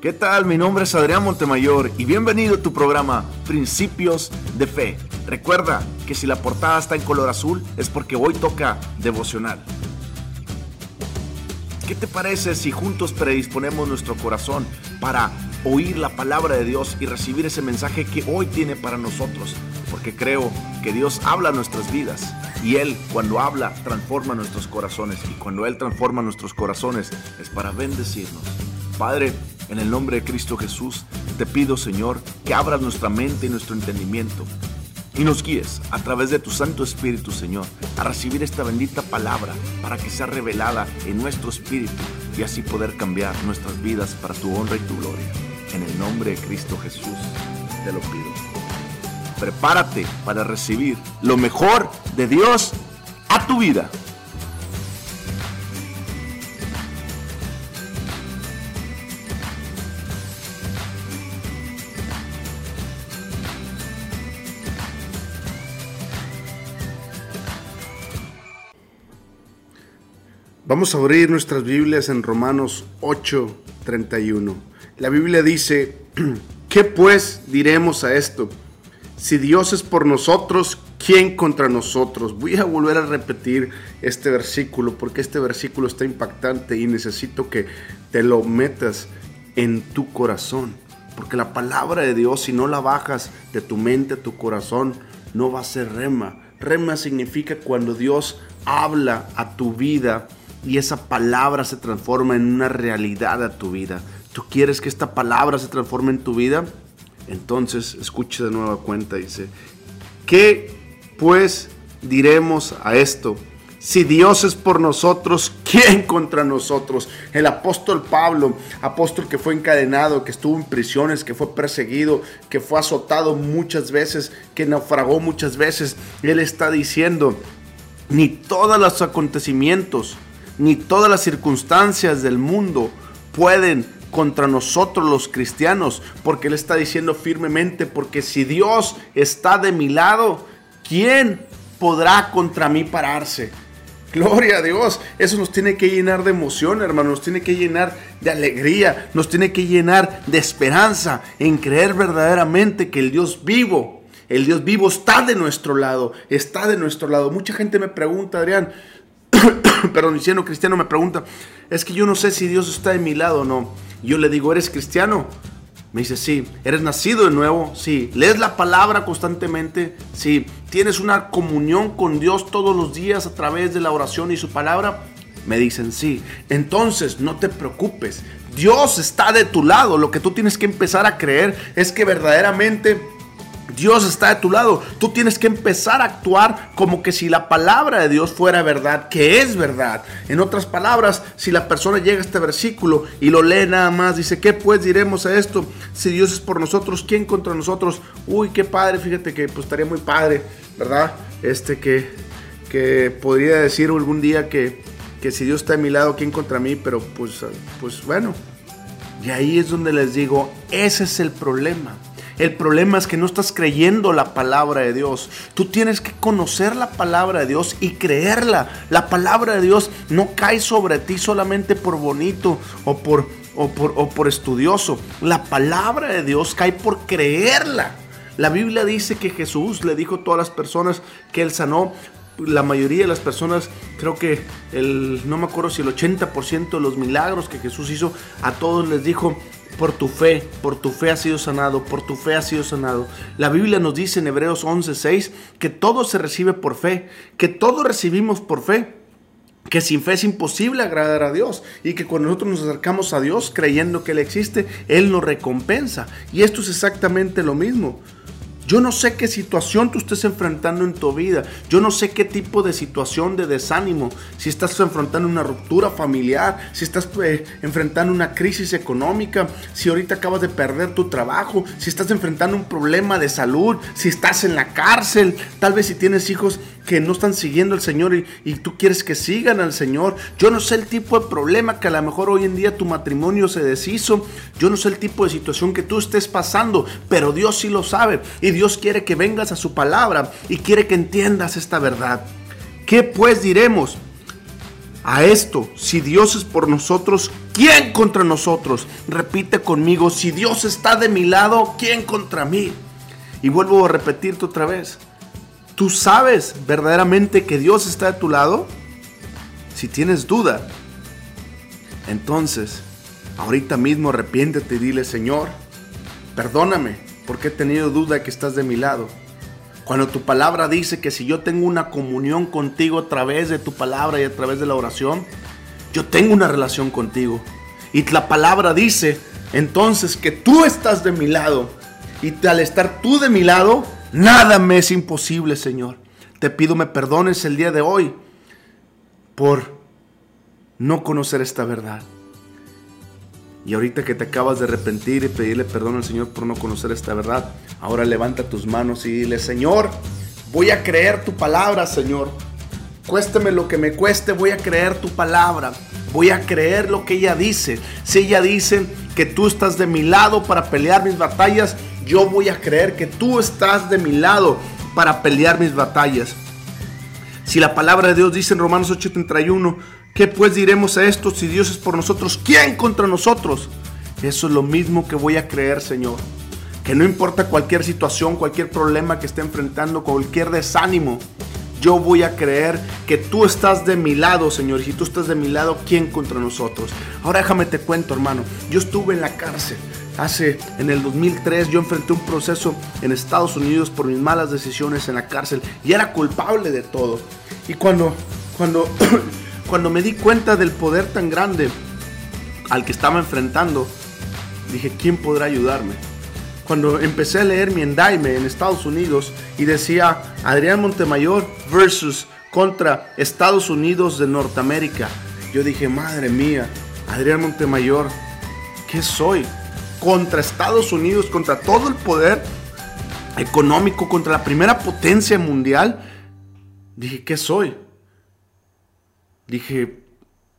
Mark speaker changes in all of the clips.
Speaker 1: ¿Qué tal? Mi nombre es Adrián Montemayor y bienvenido a tu programa Principios de Fe. Recuerda que si la portada está en color azul es porque hoy toca devocional. ¿Qué te parece si juntos predisponemos nuestro corazón para oír la palabra de Dios y recibir ese mensaje que hoy tiene para nosotros? Porque creo que Dios habla nuestras vidas y Él cuando habla transforma nuestros corazones y cuando Él transforma nuestros corazones es para bendecirnos. Padre, en el nombre de Cristo Jesús, te pido, Señor, que abras nuestra mente y nuestro entendimiento y nos guíes a través de tu Santo Espíritu, Señor, a recibir esta bendita palabra para que sea revelada en nuestro espíritu y así poder cambiar nuestras vidas para tu honra y tu gloria. En el nombre de Cristo Jesús, te lo pido. Prepárate para recibir lo mejor de Dios a tu vida.
Speaker 2: Vamos a abrir nuestras Biblias en Romanos 8:31. La Biblia dice, ¿qué pues diremos a esto? Si Dios es por nosotros, ¿quién contra nosotros? Voy a volver a repetir este versículo porque este versículo está impactante y necesito que te lo metas en tu corazón. Porque la palabra de Dios, si no la bajas de tu mente a tu corazón, no va a ser rema. Rema significa cuando Dios habla a tu vida y esa palabra se transforma en una realidad a tu vida. ¿Tú quieres que esta palabra se transforme en tu vida? Entonces, escuche de nueva cuenta, dice, ¿qué pues diremos a esto? Si Dios es por nosotros, ¿quién contra nosotros? El apóstol Pablo, apóstol que fue encadenado, que estuvo en prisiones, que fue perseguido, que fue azotado muchas veces, que naufragó muchas veces, él está diciendo, ni todos los acontecimientos, ni todas las circunstancias del mundo pueden contra nosotros los cristianos, porque Él está diciendo firmemente, porque si Dios está de mi lado, ¿quién podrá contra mí pararse? Gloria a Dios, eso nos tiene que llenar de emoción, hermano, nos tiene que llenar de alegría, nos tiene que llenar de esperanza en creer verdaderamente que el Dios vivo, el Dios vivo está de nuestro lado, está de nuestro lado. Mucha gente me pregunta, Adrián, perdón, diciendo cristiano me pregunta, es que yo no sé si Dios está de mi lado o no. Yo le digo, ¿eres cristiano? Me dice, sí. ¿Eres nacido de nuevo? Sí. ¿Lees la palabra constantemente? Sí. ¿Tienes una comunión con Dios todos los días a través de la oración y su palabra? Me dicen, sí. Entonces, no te preocupes. Dios está de tu lado. Lo que tú tienes que empezar a creer es que verdaderamente Dios está de tu lado. Tú tienes que empezar a actuar como que si la palabra de Dios fuera verdad, que es verdad. En otras palabras, si la persona llega a este versículo y lo lee nada más, dice, ¿qué pues diremos a esto? Si Dios es por nosotros, ¿quién contra nosotros? Uy, qué padre, fíjate que pues estaría muy padre, ¿verdad? Este que, que podría decir algún día que, que si Dios está a mi lado, ¿quién contra mí? Pero pues, pues bueno. Y ahí es donde les digo, ese es el problema. El problema es que no estás creyendo la palabra de Dios. Tú tienes que conocer la palabra de Dios y creerla. La palabra de Dios no cae sobre ti solamente por bonito o por, o por, o por estudioso. La palabra de Dios cae por creerla. La Biblia dice que Jesús le dijo a todas las personas que él sanó la mayoría de las personas, creo que el, no me acuerdo si el 80% de los milagros que Jesús hizo, a todos les dijo, por tu fe, por tu fe ha sido sanado, por tu fe ha sido sanado. La Biblia nos dice en Hebreos 11:6 que todo se recibe por fe, que todo recibimos por fe que sin fe es imposible agradar a Dios y que cuando nosotros nos acercamos a Dios creyendo que Él existe, Él nos recompensa. Y esto es exactamente lo mismo. Yo no sé qué situación tú estés enfrentando en tu vida. Yo no sé qué tipo de situación de desánimo. Si estás enfrentando una ruptura familiar, si estás eh, enfrentando una crisis económica, si ahorita acabas de perder tu trabajo, si estás enfrentando un problema de salud, si estás en la cárcel, tal vez si tienes hijos que no están siguiendo al Señor y, y, tú quieres que sigan al Señor. Yo no sé el tipo de problema que a lo mejor hoy en día tu matrimonio se deshizo. Yo no sé el tipo de situación que tú estés pasando, pero Dios sí lo sabe. Y Dios quiere que vengas a su palabra y quiere que entiendas esta verdad. ¿Qué pues diremos? a esto, si Dios es por nosotros, ¿quién contra nosotros? Repite conmigo, si Dios está de mi lado, ¿quién contra mí? Y vuelvo a repetirte otra vez. ¿Tú sabes verdaderamente que Dios está de tu lado? Si tienes duda, entonces, ahorita mismo arrepiéntete y dile, Señor, perdóname porque he tenido duda que estás de mi lado. Cuando tu palabra dice que si yo tengo una comunión contigo a través de tu palabra y a través de la oración, yo tengo una relación contigo. Y la palabra dice entonces que tú estás de mi lado. Y al estar tú de mi lado, nada me es imposible, Señor. Te pido me perdones el día de hoy por no conocer esta verdad. Y ahorita que te acabas de arrepentir y pedirle perdón al Señor por no conocer esta verdad, ahora levanta tus manos y dile, Señor, voy a creer tu palabra, Señor. Cuésteme lo que me cueste, voy a creer tu palabra. Voy a creer lo que ella dice. Si ella dice que tú estás de mi lado para pelear mis batallas, yo voy a creer que tú estás de mi lado para pelear mis batallas. Si la palabra de Dios dice en Romanos 8:31, ¿Qué pues diremos a esto si Dios es por nosotros? ¿Quién contra nosotros? Eso es lo mismo que voy a creer, Señor. Que no importa cualquier situación, cualquier problema que esté enfrentando, cualquier desánimo, yo voy a creer que tú estás de mi lado, Señor. Y si tú estás de mi lado, ¿quién contra nosotros? Ahora déjame te cuento, hermano. Yo estuve en la cárcel. Hace, en el 2003, yo enfrenté un proceso en Estados Unidos por mis malas decisiones en la cárcel y era culpable de todo. Y cuando, cuando cuando me di cuenta del poder tan grande al que estaba enfrentando, dije, ¿quién podrá ayudarme? Cuando empecé a leer mi endaime en Estados Unidos y decía Adrián Montemayor versus contra Estados Unidos de Norteamérica, yo dije, madre mía, Adrián Montemayor, ¿qué soy? Contra Estados Unidos, contra todo el poder económico, contra la primera potencia mundial. Dije, ¿qué soy? dije,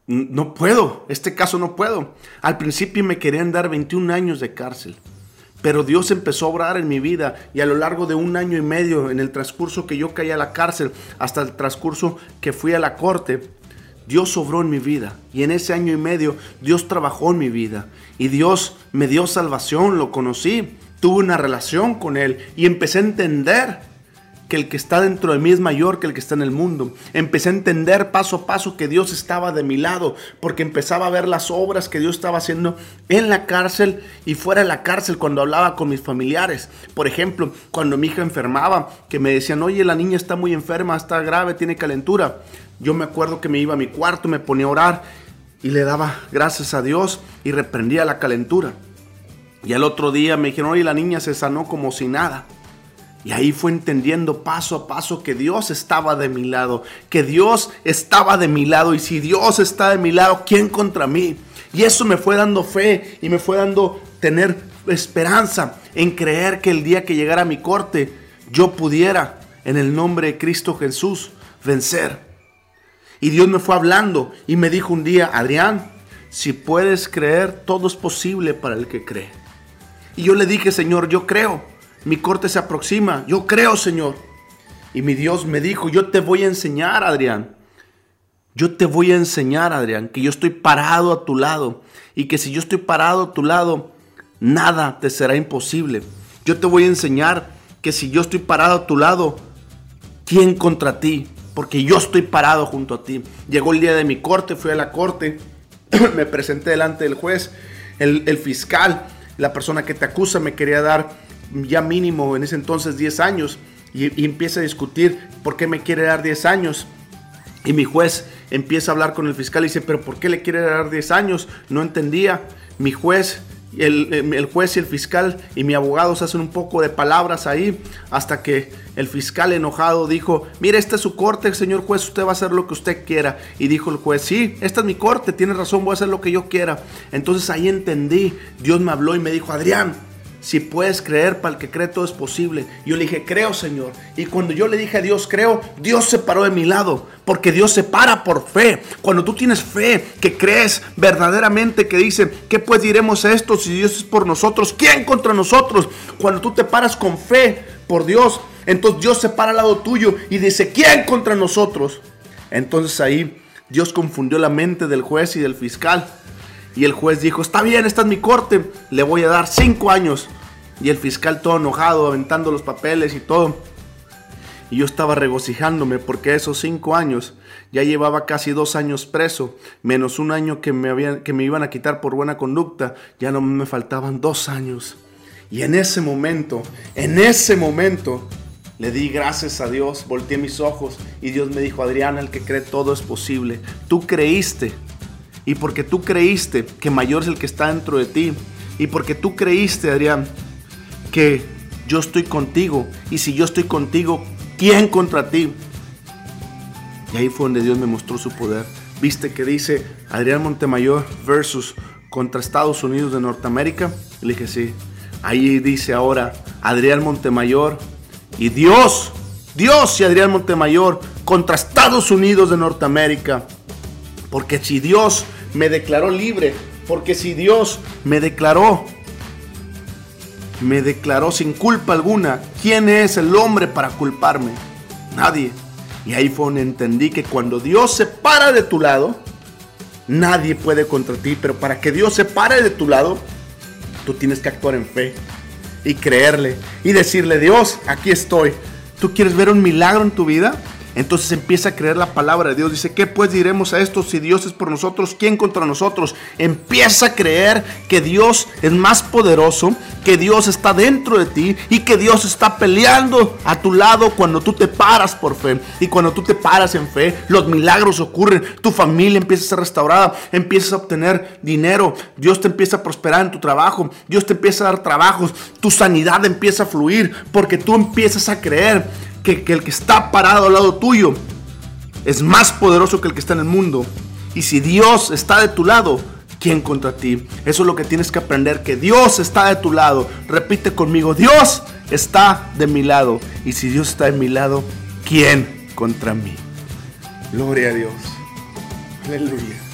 Speaker 2: no puedo, este caso no puedo. Al principio me querían dar 21 años de cárcel, pero Dios empezó a obrar en mi vida y a lo largo de un año y medio, en el transcurso que yo caí a la cárcel, hasta el transcurso que fui a la corte, Dios obró en mi vida y en ese año y medio Dios trabajó en mi vida y Dios me dio salvación, lo conocí, tuve una relación con Él y empecé a entender que el que está dentro de mí es mayor que el que está en el mundo. Empecé a entender paso a paso que Dios estaba de mi lado, porque empezaba a ver las obras que Dios estaba haciendo en la cárcel y fuera de la cárcel cuando hablaba con mis familiares. Por ejemplo, cuando mi hija enfermaba, que me decían, oye, la niña está muy enferma, está grave, tiene calentura. Yo me acuerdo que me iba a mi cuarto, me ponía a orar y le daba gracias a Dios y reprendía la calentura. Y al otro día me dijeron, oye, la niña se sanó como si nada. Y ahí fue entendiendo paso a paso que Dios estaba de mi lado, que Dios estaba de mi lado. Y si Dios está de mi lado, ¿quién contra mí? Y eso me fue dando fe y me fue dando tener esperanza en creer que el día que llegara mi corte, yo pudiera, en el nombre de Cristo Jesús, vencer. Y Dios me fue hablando y me dijo un día, Adrián, si puedes creer, todo es posible para el que cree. Y yo le dije, Señor, yo creo mi corte se aproxima. Yo creo, Señor. Y mi Dios me dijo, yo te voy a enseñar, Adrián. Yo te voy a enseñar, Adrián, que yo estoy parado a tu lado. Y que si yo estoy parado a tu lado, nada te será imposible. Yo te voy a enseñar que si yo estoy parado a tu lado, ¿quién contra ti? Porque yo estoy parado junto a ti. Llegó el día de mi corte, fui a la corte, me presenté delante del juez, el, fiscal, la persona que te acusa me quería dar ya mínimo en ese entonces 10 años y, empieza a discutir por qué me quiere dar 10 años. Y mi juez empieza a hablar con el fiscal y dice, pero ¿por qué le quiere dar 10 años? No entendía. Mi juez, el, el, juez y el fiscal y mi abogado se hacen un poco de palabras ahí hasta que el fiscal enojado dijo, mire, esta es su corte, señor juez, usted va a hacer lo que usted quiera. Y dijo el juez, sí, esta es mi corte, tiene razón, voy a hacer lo que yo quiera. Entonces ahí entendí, Dios me habló y me dijo, Adrián, si puedes creer, para el que cree todo es posible. Yo le dije, creo Señor. Y cuando yo le dije a Dios, creo, Dios se paró de mi lado. Porque Dios se para por fe. Cuando tú tienes fe, que crees verdaderamente, que dice, ¿qué pues diremos a esto si Dios es por nosotros? ¿Quién contra nosotros? Cuando tú te paras con fe por Dios, entonces Dios se para al lado tuyo y dice, ¿quién contra nosotros? Entonces ahí Dios confundió la mente del juez y del fiscal. Y el juez dijo, está bien, esta es mi corte, le voy a dar cinco años. Y el fiscal todo enojado, aventando los papeles y todo. Y yo estaba regocijándome porque esos cinco años ya llevaba casi dos años preso, menos un año que me, habían, que me iban a quitar por buena conducta, ya no me faltaban dos años. Y en ese momento, en ese momento, le di gracias a Dios, volteé mis ojos y Dios me dijo, Adriana, el que cree todo es posible. Tú creíste. Y porque tú creíste que mayor es el que está dentro de ti. Y porque tú creíste, Adrián, que yo estoy contigo. Y si yo estoy contigo, ¿quién contra ti? Y ahí fue donde Dios me mostró su poder. Viste que dice Adrián Montemayor versus contra Estados Unidos de Norteamérica. Y le dije, sí. Ahí dice ahora Adrián Montemayor y Dios, Dios y Adrián Montemayor contra Estados Unidos de Norteamérica. Porque si Dios me declaró libre, porque si Dios me declaró, me declaró sin culpa alguna, ¿quién es el hombre para culparme? Nadie. Y ahí fue donde entendí que cuando Dios se para de tu lado, nadie puede contra ti, pero para que Dios se pare de tu lado, Tú tienes que actuar en fe y creerle y decirle, Dios, aquí estoy. ¿Tú quieres ver un milagro en tu vida? Entonces empieza a creer la palabra de Dios. Dice, ¿qué pues diremos a esto si Dios es por nosotros? ¿Quién contra nosotros? Empieza a creer que Dios es más poderoso, que Dios está dentro de ti y que Dios está peleando a tu lado cuando tú te paras por fe. Y cuando tú te paras en fe, los milagros ocurren. Tu familia empieza a ser restaurada, empiezas a obtener dinero, Dios te empieza a prosperar en tu trabajo, Dios te empieza a dar trabajos, tu sanidad empieza a fluir porque tú empiezas a creer que, el que está parado al lado tuyo es más poderoso que el que está en el mundo. Y si Dios está de tu lado, ¿quién contra ti? Eso es lo que tienes que aprender, que Dios está de tu lado. Repite conmigo, Dios está de mi lado. Y si Dios está de mi lado, ¿quién contra mí? Gloria a Dios. Aleluya.